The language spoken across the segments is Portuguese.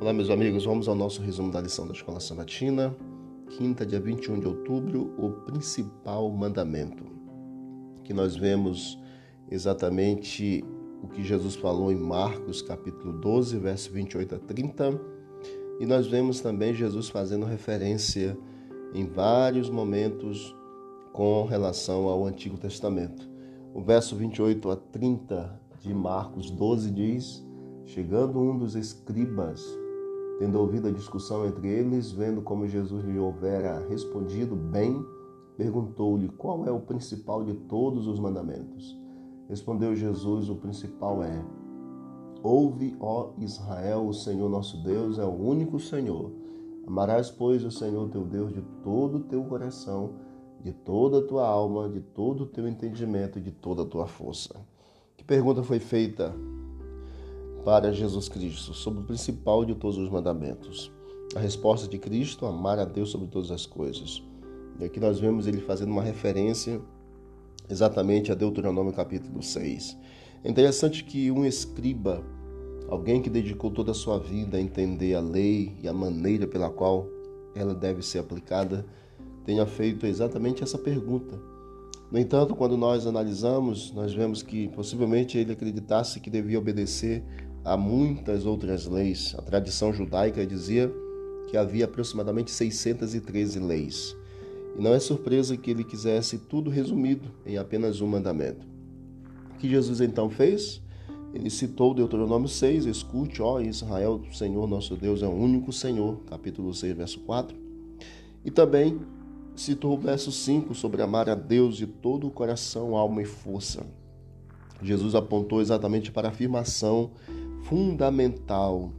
Olá, meus amigos, vamos ao nosso resumo da lição da Escola Sabatina, quinta, dia 21 de outubro, o principal mandamento. Que nós vemos exatamente o que Jesus falou em Marcos, capítulo 12, verso 28 a 30, e nós vemos também Jesus fazendo referência em vários momentos com relação ao Antigo Testamento. O verso 28 a 30 de Marcos 12 diz: Chegando um dos escribas, Tendo ouvido a discussão entre eles, vendo como Jesus lhe houvera respondido bem, perguntou-lhe qual é o principal de todos os mandamentos. Respondeu Jesus: O principal é: Ouve, ó Israel, o Senhor nosso Deus é o único Senhor. Amarás, pois, o Senhor teu Deus de todo o teu coração, de toda a tua alma, de todo o teu entendimento e de toda a tua força. Que pergunta foi feita para Jesus Cristo sobre o principal de todos os mandamentos. A resposta de Cristo, amar a Deus sobre todas as coisas. E aqui nós vemos ele fazendo uma referência exatamente a Deuteronômio capítulo 6. É interessante que um escriba, alguém que dedicou toda a sua vida a entender a lei e a maneira pela qual ela deve ser aplicada, tenha feito exatamente essa pergunta. No entanto, quando nós analisamos, nós vemos que possivelmente ele acreditasse que devia obedecer a muitas outras leis. A tradição judaica dizia que havia aproximadamente 613 leis. E não é surpresa que ele quisesse tudo resumido em apenas um mandamento. O que Jesus então fez? Ele citou Deuteronômio 6, escute, ó Israel, o Senhor nosso Deus é o único Senhor, capítulo 6, verso 4. E também citou o verso 5 sobre amar a Deus de todo o coração, alma e força. Jesus apontou exatamente para a afirmação fundamental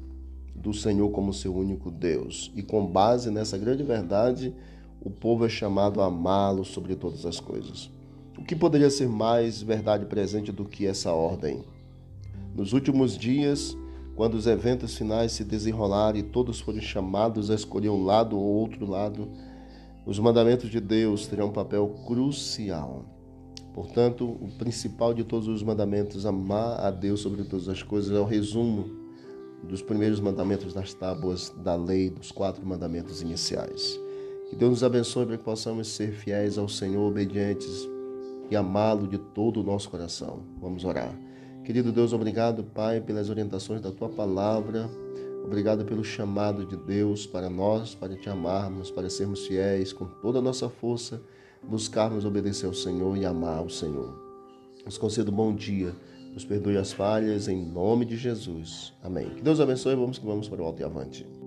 do Senhor como seu único Deus. E com base nessa grande verdade, o povo é chamado a amá-lo sobre todas as coisas. O que poderia ser mais verdade presente do que essa ordem? Nos últimos dias, quando os eventos finais se desenrolarem e todos forem chamados a escolher um lado ou outro lado, os mandamentos de Deus terão um papel crucial. Portanto, o principal de todos os mandamentos, amar a Deus sobre todas as coisas, é o resumo dos primeiros mandamentos das tábuas da lei, dos quatro mandamentos iniciais. Que Deus nos abençoe para que possamos ser fiéis ao Senhor, obedientes e amá-lo de todo o nosso coração. Vamos orar. Querido Deus, obrigado, Pai, pelas orientações da tua palavra. Obrigado pelo chamado de Deus para nós, para te amarmos, para sermos fiéis com toda a nossa força buscarmos obedecer ao Senhor e amar o Senhor. Nos conceda um bom dia, nos perdoe as falhas, em nome de Jesus. Amém. Que Deus abençoe, vamos que vamos para o alto e avante.